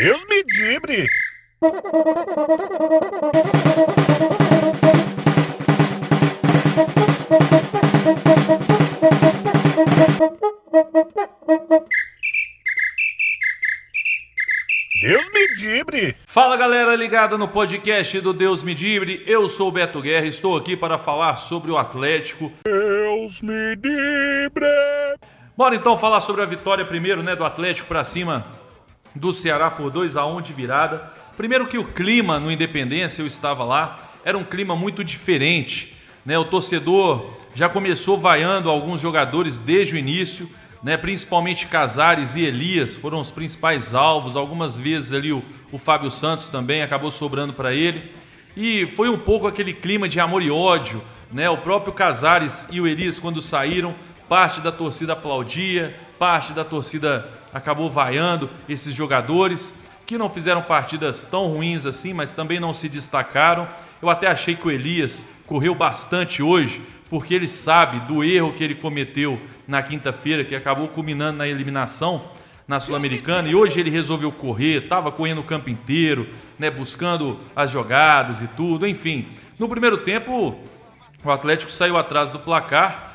Deus me livre! Deus me livre! Fala galera ligada no podcast do Deus me livre, eu sou o Beto Guerra, estou aqui para falar sobre o Atlético. Deus me livre! Bora então falar sobre a vitória primeiro, né, do Atlético para cima do Ceará por 2 a 1 de virada. Primeiro que o clima no Independência, eu estava lá, era um clima muito diferente, né? O torcedor já começou vaiando alguns jogadores desde o início, né? Principalmente Casares e Elias foram os principais alvos. Algumas vezes ali o, o Fábio Santos também acabou sobrando para ele. E foi um pouco aquele clima de amor e ódio, né? O próprio Casares e o Elias quando saíram, parte da torcida aplaudia, parte da torcida acabou vaiando esses jogadores que não fizeram partidas tão ruins assim, mas também não se destacaram. Eu até achei que o Elias correu bastante hoje, porque ele sabe do erro que ele cometeu na quinta-feira, que acabou culminando na eliminação na Sul-Americana, e hoje ele resolveu correr, estava correndo o campo inteiro, né, buscando as jogadas e tudo, enfim. No primeiro tempo, o Atlético saiu atrás do placar,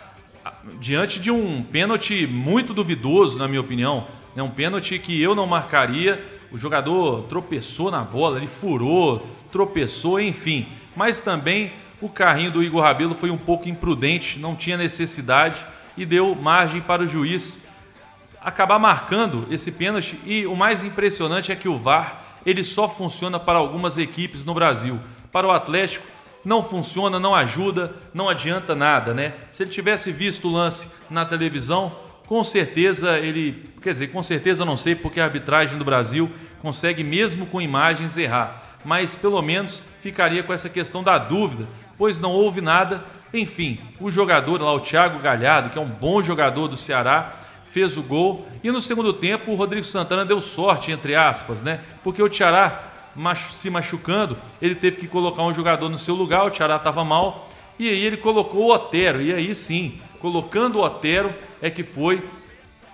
diante de um pênalti muito duvidoso, na minha opinião. É um pênalti que eu não marcaria, o jogador tropeçou na bola, ele furou, tropeçou, enfim. Mas também o carrinho do Igor Rabelo foi um pouco imprudente, não tinha necessidade e deu margem para o juiz acabar marcando esse pênalti. E o mais impressionante é que o VAR ele só funciona para algumas equipes no Brasil. Para o Atlético não funciona, não ajuda, não adianta nada, né? Se ele tivesse visto o lance na televisão, com certeza ele, quer dizer, com certeza não sei porque a arbitragem do Brasil consegue mesmo com imagens errar, mas pelo menos ficaria com essa questão da dúvida, pois não houve nada. Enfim, o jogador lá, o Thiago Galhardo, que é um bom jogador do Ceará, fez o gol e no segundo tempo o Rodrigo Santana deu sorte, entre aspas, né? Porque o Ceará se machucando, ele teve que colocar um jogador no seu lugar, o Ceará estava mal, e aí ele colocou o Otero, e aí sim, colocando o Otero é que foi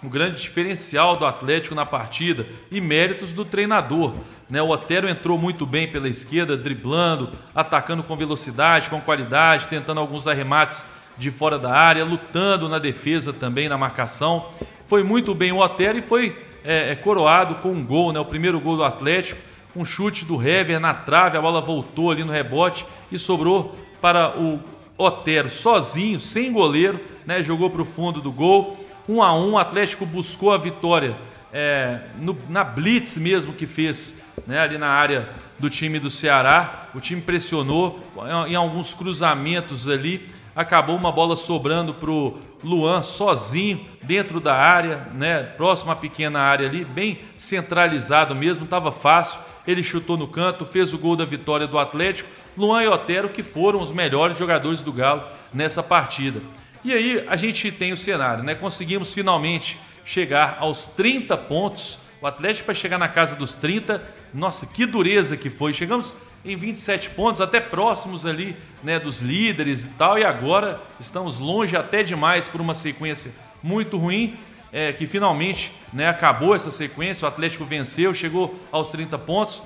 o grande diferencial do Atlético na partida e méritos do treinador. Né? O Otero entrou muito bem pela esquerda, driblando, atacando com velocidade, com qualidade, tentando alguns arremates de fora da área, lutando na defesa também, na marcação. Foi muito bem o Otero e foi é, é, coroado com um gol, né? o primeiro gol do Atlético, um chute do Hever na trave, a bola voltou ali no rebote e sobrou para o Otero sozinho, sem goleiro, né? jogou para o fundo do gol 1 a 1 o Atlético buscou a vitória é, no, na blitz mesmo que fez né, ali na área do time do Ceará. O time pressionou em alguns cruzamentos ali. Acabou uma bola sobrando para o Luan sozinho dentro da área, né, próximo à pequena área ali, bem centralizado mesmo, estava fácil. Ele chutou no canto, fez o gol da vitória do Atlético. Luan e Otero, que foram os melhores jogadores do Galo nessa partida. E aí a gente tem o cenário, né? Conseguimos finalmente chegar aos 30 pontos. O Atlético para chegar na casa dos 30, nossa, que dureza que foi. Chegamos em 27 pontos, até próximos ali, né, dos líderes e tal, e agora estamos longe até demais por uma sequência muito ruim, é, que finalmente né, acabou essa sequência, o Atlético venceu, chegou aos 30 pontos.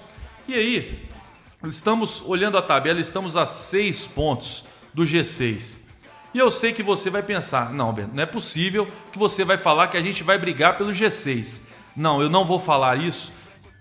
E aí, estamos olhando a tabela, estamos a 6 pontos do G6. E eu sei que você vai pensar, não, Beto, não é possível que você vai falar que a gente vai brigar pelo G6. Não, eu não vou falar isso.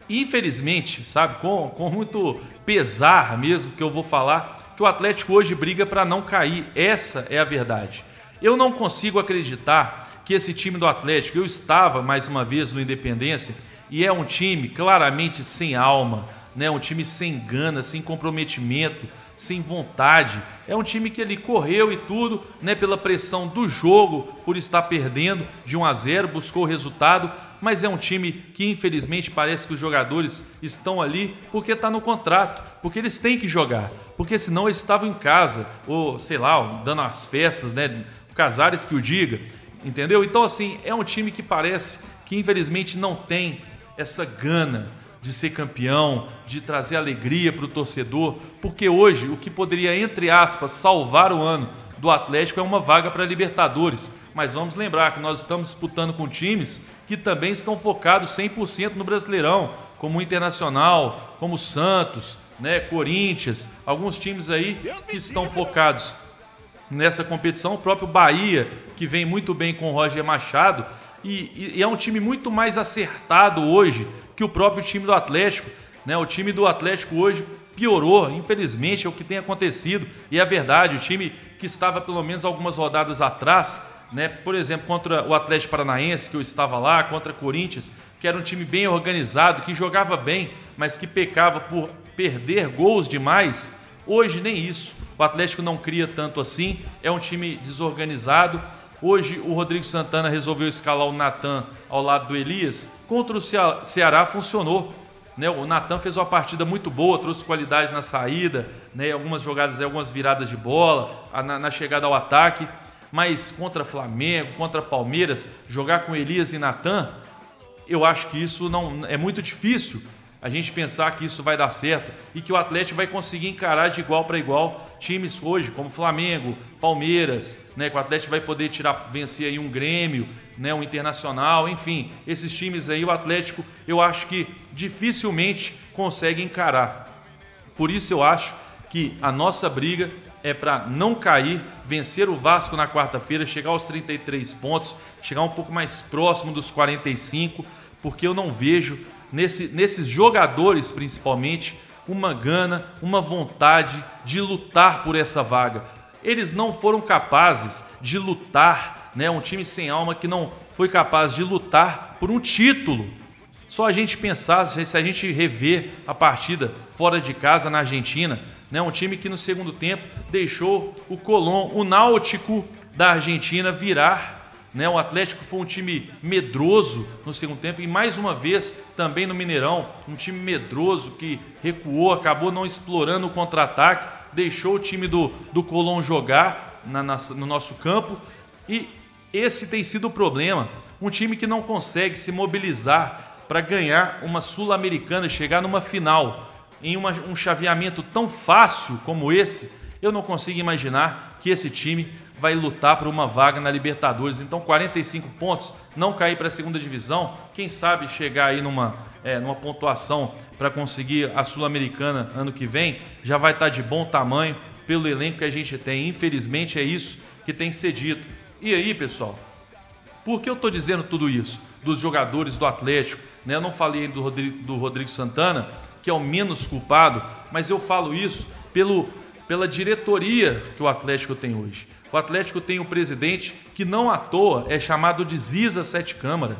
Infelizmente, sabe, com, com muito pesar mesmo que eu vou falar, que o Atlético hoje briga para não cair. Essa é a verdade. Eu não consigo acreditar que esse time do Atlético, eu estava mais uma vez no Independência, e é um time claramente sem alma, né? um time sem gana, sem comprometimento sem vontade. É um time que ele correu e tudo, né, pela pressão do jogo, por estar perdendo de 1 a 0, buscou o resultado, mas é um time que infelizmente parece que os jogadores estão ali porque está no contrato, porque eles têm que jogar, porque senão eles estavam em casa ou sei lá, dando as festas, né, Casares que o diga, entendeu? Então assim, é um time que parece que infelizmente não tem essa gana de ser campeão, de trazer alegria para o torcedor, porque hoje o que poderia, entre aspas, salvar o ano do Atlético é uma vaga para Libertadores. Mas vamos lembrar que nós estamos disputando com times que também estão focados 100% no Brasileirão, como o Internacional, como o Santos, né, Corinthians, alguns times aí que estão focados nessa competição, o próprio Bahia, que vem muito bem com o Roger Machado, e, e, é um time muito mais acertado hoje que o próprio time do Atlético. Né? O time do Atlético hoje piorou, infelizmente, é o que tem acontecido, e é verdade, o time que estava pelo menos algumas rodadas atrás, né? por exemplo, contra o Atlético Paranaense, que eu estava lá, contra o Corinthians, que era um time bem organizado, que jogava bem, mas que pecava por perder gols demais. Hoje nem isso. O Atlético não cria tanto assim, é um time desorganizado. Hoje o Rodrigo Santana resolveu escalar o Natan ao lado do Elias. Contra o Ceará funcionou. Né? O Natan fez uma partida muito boa, trouxe qualidade na saída, né? algumas jogadas, algumas viradas de bola, na, na chegada ao ataque. Mas contra Flamengo, contra Palmeiras, jogar com Elias e Natan, eu acho que isso não é muito difícil a gente pensar que isso vai dar certo e que o Atlético vai conseguir encarar de igual para igual times hoje, como Flamengo, Palmeiras, né, que o Atlético vai poder tirar, vencer aí um Grêmio, né, um Internacional, enfim, esses times aí o Atlético eu acho que dificilmente consegue encarar. Por isso eu acho que a nossa briga é para não cair, vencer o Vasco na quarta-feira, chegar aos 33 pontos, chegar um pouco mais próximo dos 45, porque eu não vejo nesse, nesses jogadores principalmente, uma gana, uma vontade de lutar por essa vaga. Eles não foram capazes de lutar, né? Um time sem alma que não foi capaz de lutar por um título. Só a gente pensar, se a gente rever a partida fora de casa na Argentina, né? Um time que no segundo tempo deixou o Colón, o Náutico da Argentina virar né? O Atlético foi um time medroso no segundo tempo e mais uma vez também no Mineirão, um time medroso que recuou, acabou não explorando o contra-ataque, deixou o time do, do Colón jogar na, na, no nosso campo e esse tem sido o problema. Um time que não consegue se mobilizar para ganhar uma Sul-Americana, chegar numa final em uma, um chaveamento tão fácil como esse, eu não consigo imaginar que esse time vai lutar por uma vaga na Libertadores. Então, 45 pontos, não cair para a segunda divisão, quem sabe chegar aí numa, é, numa pontuação para conseguir a Sul-Americana ano que vem, já vai estar tá de bom tamanho pelo elenco que a gente tem. Infelizmente, é isso que tem que ser dito. E aí, pessoal, por que eu estou dizendo tudo isso? Dos jogadores do Atlético, né? eu não falei do Rodrigo, do Rodrigo Santana, que é o menos culpado, mas eu falo isso pelo, pela diretoria que o Atlético tem hoje. O Atlético tem um presidente que não à toa é chamado de Ziza Sete Câmara.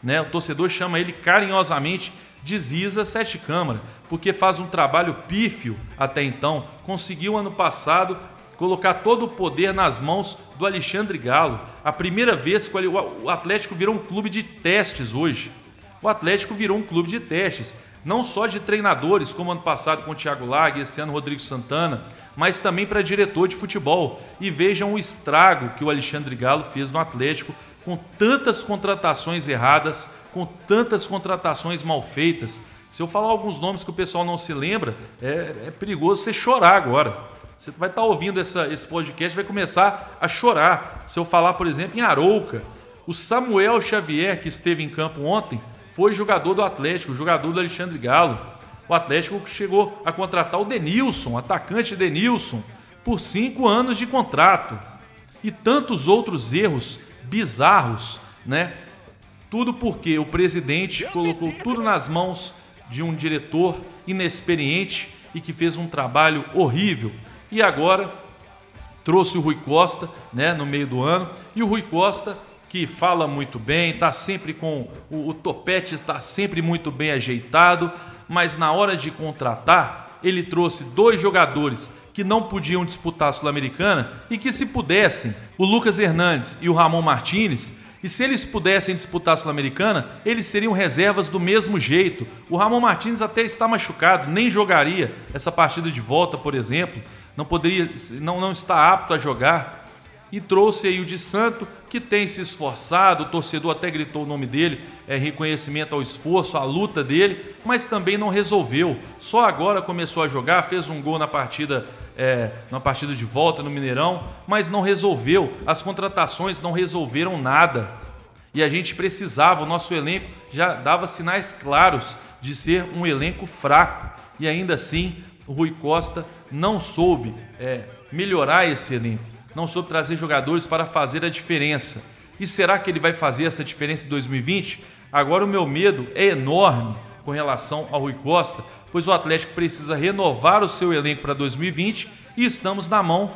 Né? O torcedor chama ele carinhosamente de Ziza Sete Câmara, porque faz um trabalho pífio até então. Conseguiu ano passado colocar todo o poder nas mãos do Alexandre Galo. A primeira vez que o Atlético virou um clube de testes hoje. O Atlético virou um clube de testes, não só de treinadores, como ano passado com o Thiago Lag, esse ano Rodrigo Santana, mas também para diretor de futebol. E vejam o estrago que o Alexandre Galo fez no Atlético com tantas contratações erradas, com tantas contratações mal feitas. Se eu falar alguns nomes que o pessoal não se lembra, é, é perigoso você chorar agora. Você vai estar ouvindo essa, esse podcast vai começar a chorar. Se eu falar, por exemplo, em Arouca, o Samuel Xavier, que esteve em campo ontem, foi jogador do Atlético, jogador do Alexandre Galo o Atlético chegou a contratar o Denilson, atacante Denilson, por cinco anos de contrato. E tantos outros erros bizarros, né? Tudo porque o presidente colocou tudo nas mãos de um diretor inexperiente e que fez um trabalho horrível. E agora trouxe o Rui Costa, né, no meio do ano, e o Rui Costa que fala muito bem, está sempre com o, o topete está sempre muito bem ajeitado, mas na hora de contratar, ele trouxe dois jogadores que não podiam disputar a Sul-Americana e que, se pudessem, o Lucas Hernandes e o Ramon Martinez, e se eles pudessem disputar a Sul-Americana, eles seriam reservas do mesmo jeito. O Ramon Martins até está machucado, nem jogaria essa partida de volta, por exemplo. Não poderia, não, não está apto a jogar e trouxe aí o de Santo, que tem se esforçado, o torcedor até gritou o nome dele, é reconhecimento ao esforço, à luta dele, mas também não resolveu. Só agora começou a jogar, fez um gol na partida, é, na partida de volta no Mineirão, mas não resolveu. As contratações não resolveram nada. E a gente precisava, o nosso elenco já dava sinais claros de ser um elenco fraco. E ainda assim, o Rui Costa não soube é, melhorar esse elenco, não soube trazer jogadores para fazer a diferença. E será que ele vai fazer essa diferença em 2020? Agora o meu medo é enorme com relação ao Rui Costa, pois o Atlético precisa renovar o seu elenco para 2020 e estamos na mão,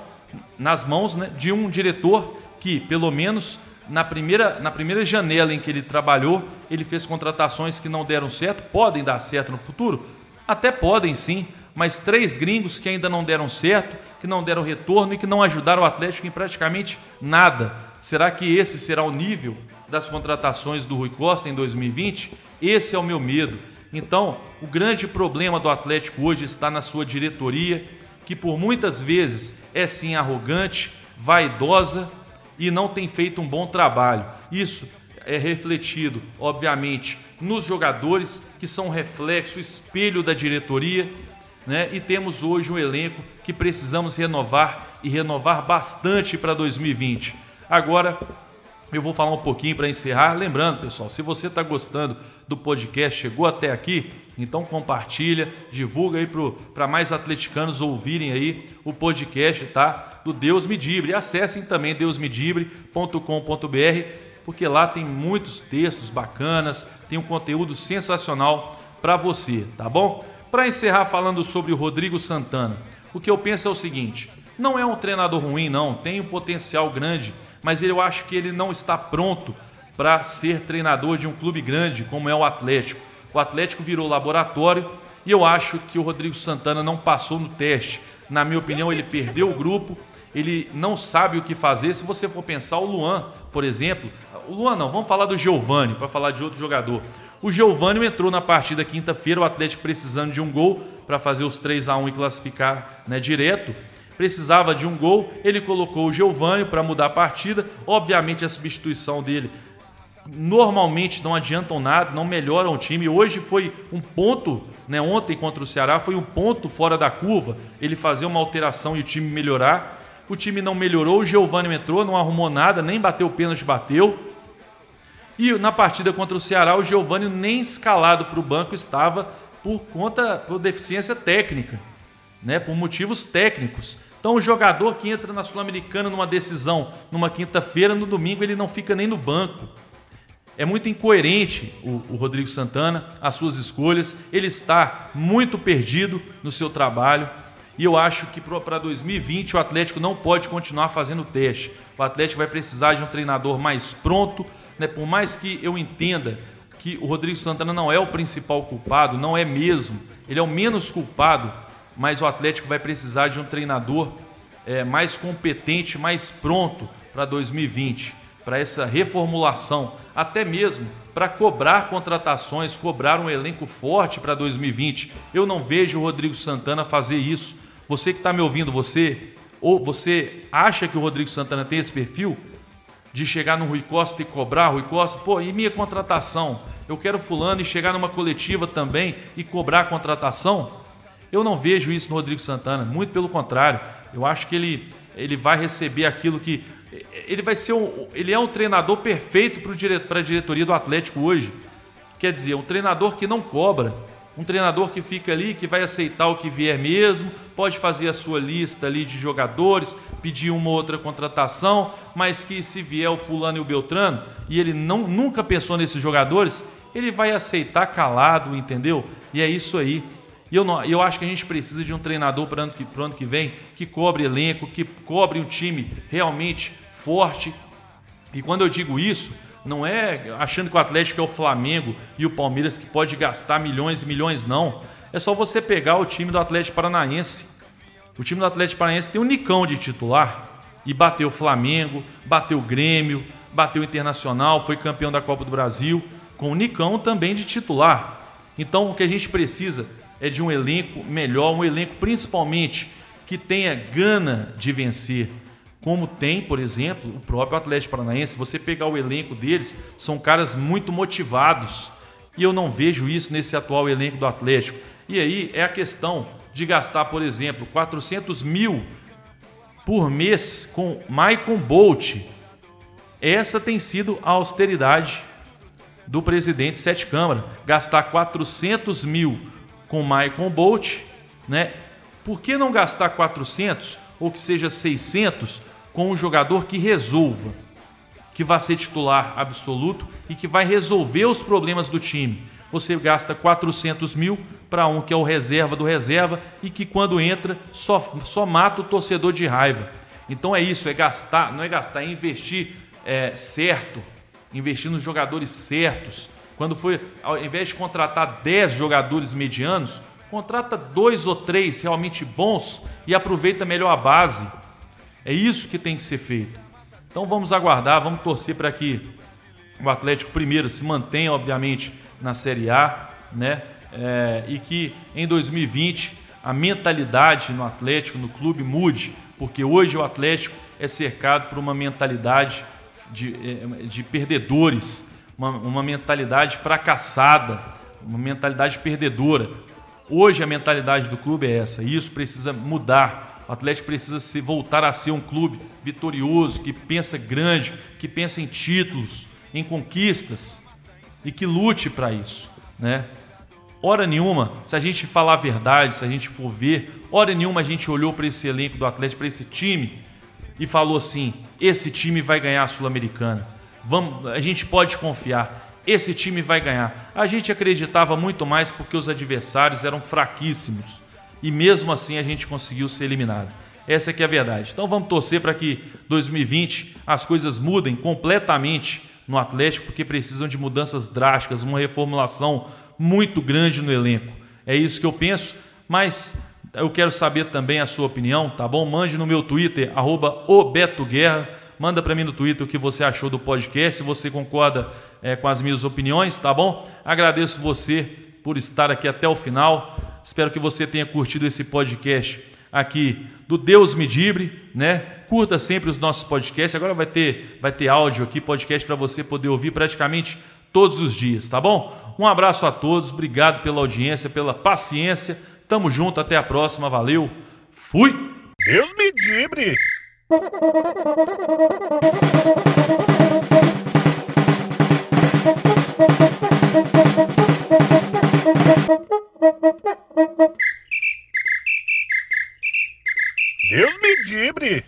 nas mãos né, de um diretor que, pelo menos na primeira, na primeira janela em que ele trabalhou, ele fez contratações que não deram certo, podem dar certo no futuro? Até podem sim, mas três gringos que ainda não deram certo, que não deram retorno e que não ajudaram o Atlético em praticamente nada. Será que esse será o nível das contratações do Rui Costa em 2020? Esse é o meu medo. Então, o grande problema do Atlético hoje está na sua diretoria, que por muitas vezes é sim arrogante, vaidosa e não tem feito um bom trabalho. Isso é refletido, obviamente, nos jogadores, que são reflexo, espelho da diretoria, né? e temos hoje um elenco que precisamos renovar e renovar bastante para 2020. Agora, eu vou falar um pouquinho para encerrar. Lembrando, pessoal, se você está gostando do podcast, chegou até aqui, então compartilha, divulga aí para mais atleticanos ouvirem aí o podcast, tá? Do Deus Medibre. E acessem também deusmedibre.com.br, porque lá tem muitos textos bacanas, tem um conteúdo sensacional para você, tá bom? Para encerrar falando sobre o Rodrigo Santana, o que eu penso é o seguinte: não é um treinador ruim, não, tem um potencial grande mas eu acho que ele não está pronto para ser treinador de um clube grande como é o Atlético. O Atlético virou laboratório e eu acho que o Rodrigo Santana não passou no teste. Na minha opinião, ele perdeu o grupo, ele não sabe o que fazer. Se você for pensar, o Luan, por exemplo, o Luan não, vamos falar do Giovani, para falar de outro jogador. O Giovani entrou na partida quinta-feira, o Atlético precisando de um gol para fazer os 3 a 1 e classificar né, direto precisava de um gol, ele colocou o Giovani para mudar a partida. Obviamente a substituição dele normalmente não adiantam nada, não melhoram o time. Hoje foi um ponto, né, ontem contra o Ceará foi um ponto fora da curva, ele fazer uma alteração e o time melhorar. O time não melhorou, o Giovani entrou, não arrumou nada, nem bateu o pênalti, bateu. E na partida contra o Ceará, o Giovani nem escalado para o banco estava por conta por deficiência técnica, né, por motivos técnicos. Então, o jogador que entra na Sul-Americana numa decisão numa quinta-feira, no domingo ele não fica nem no banco. É muito incoerente o, o, Rodrigo Santana, as suas escolhas. Ele está muito perdido no seu trabalho. E eu acho que para 2020 o Atlético não pode continuar fazendo teste. O Atlético vai precisar de um treinador mais pronto. Né? Por mais que eu entenda que o Rodrigo Santana não é o principal culpado, não é mesmo. Ele é o menos culpado mas o Atlético vai precisar de um treinador é, mais competente, mais pronto para 2020, para essa reformulação, até mesmo para cobrar contratações, cobrar um elenco forte para 2020. Eu não vejo o Rodrigo Santana fazer isso. Você que está me ouvindo, você ou você acha que o Rodrigo Santana tem esse perfil de chegar no Rui Costa e cobrar Rui Costa? Pô, e minha contratação? Eu quero fulano e chegar numa coletiva também e cobrar a contratação? Eu não vejo isso no Rodrigo Santana, muito pelo contrário. Eu acho que ele, ele vai receber aquilo que. Ele vai ser um, ele é um treinador perfeito para a diretoria do Atlético hoje. Quer dizer, um treinador que não cobra, um treinador que fica ali, que vai aceitar o que vier mesmo, pode fazer a sua lista ali de jogadores, pedir uma outra contratação, mas que se vier o fulano e o Beltrano, e ele não, nunca pensou nesses jogadores, ele vai aceitar calado, entendeu? E é isso aí. E eu, não, eu acho que a gente precisa de um treinador para o ano, que, ano que vem que cobre elenco, que cobre um time realmente forte. E quando eu digo isso, não é achando que o Atlético é o Flamengo e o Palmeiras que pode gastar milhões e milhões, não. É só você pegar o time do Atlético Paranaense. O time do Atlético Paranaense tem um Nicão de titular e bateu o Flamengo, bateu o Grêmio, bateu o Internacional, foi campeão da Copa do Brasil, com o Nicão também de titular. Então o que a gente precisa é de um elenco melhor, um elenco principalmente que tenha gana de vencer, como tem, por exemplo, o próprio Atlético Paranaense. Você pegar o elenco deles, são caras muito motivados. E eu não vejo isso nesse atual elenco do Atlético. E aí é a questão de gastar, por exemplo, 400 mil por mês com Michael Bolt. Essa tem sido a austeridade. do presidente Sete Câmara. Gastar 400 mil com Michael Bolt, né? Por que não gastar 400 ou que seja 600 com um jogador que resolva, que vai ser titular absoluto e que vai resolver os problemas do time? Você gasta 400 mil para um que é o reserva do reserva e que quando entra só, só mata o torcedor de raiva. Então é isso, é gastar, não é gastar, é investir é, certo, investir nos jogadores certos. Quando foi, ao invés de contratar 10 jogadores medianos, contrata dois ou três realmente bons e aproveita melhor a base. É isso que tem que ser feito. Então vamos aguardar, vamos torcer para que o Atlético primeiro se mantenha, obviamente, na Série A, né? É, e que em 2020 a mentalidade no Atlético, no clube, mude, porque hoje o Atlético é cercado por uma mentalidade de, é, de perdedores, uma, uma mentalidade fracassada, uma mentalidade perdedora. Hoje a mentalidade do clube é essa, e isso precisa mudar. O Atlético precisa se voltar a ser um clube vitorioso, que pensa grande, que pensa em títulos, em conquistas e que lute para isso, né? Hora nenhuma, se a gente falar a verdade, se a gente for ver, hora nenhuma a gente olhou para esse elenco do Atlético, para esse time e falou assim: esse time vai ganhar a Sul-Americana. Vamos, a gente pode confiar. Esse time vai ganhar. A gente acreditava muito mais porque os adversários eram fraquíssimos e mesmo assim a gente conseguiu ser eliminado. Essa é que é a verdade. Então vamos torcer para que 2020 as coisas mudem completamente no Atlético, porque precisam de mudanças drásticas, uma reformulação muito grande no elenco. É isso que eu penso, mas eu quero saber também a sua opinião, tá bom? Mande no meu Twitter, arroba obetoguerra. Manda para mim no Twitter o que você achou do podcast, se você concorda é, com as minhas opiniões, tá bom? Agradeço você por estar aqui até o final. Espero que você tenha curtido esse podcast aqui do Deus Medibre, né? Curta sempre os nossos podcasts. Agora vai ter, vai ter áudio aqui, podcast para você poder ouvir praticamente todos os dias, tá bom? Um abraço a todos, obrigado pela audiência, pela paciência. Tamo junto, até a próxima, valeu. Fui. Deus Medibre. Thank Gibre.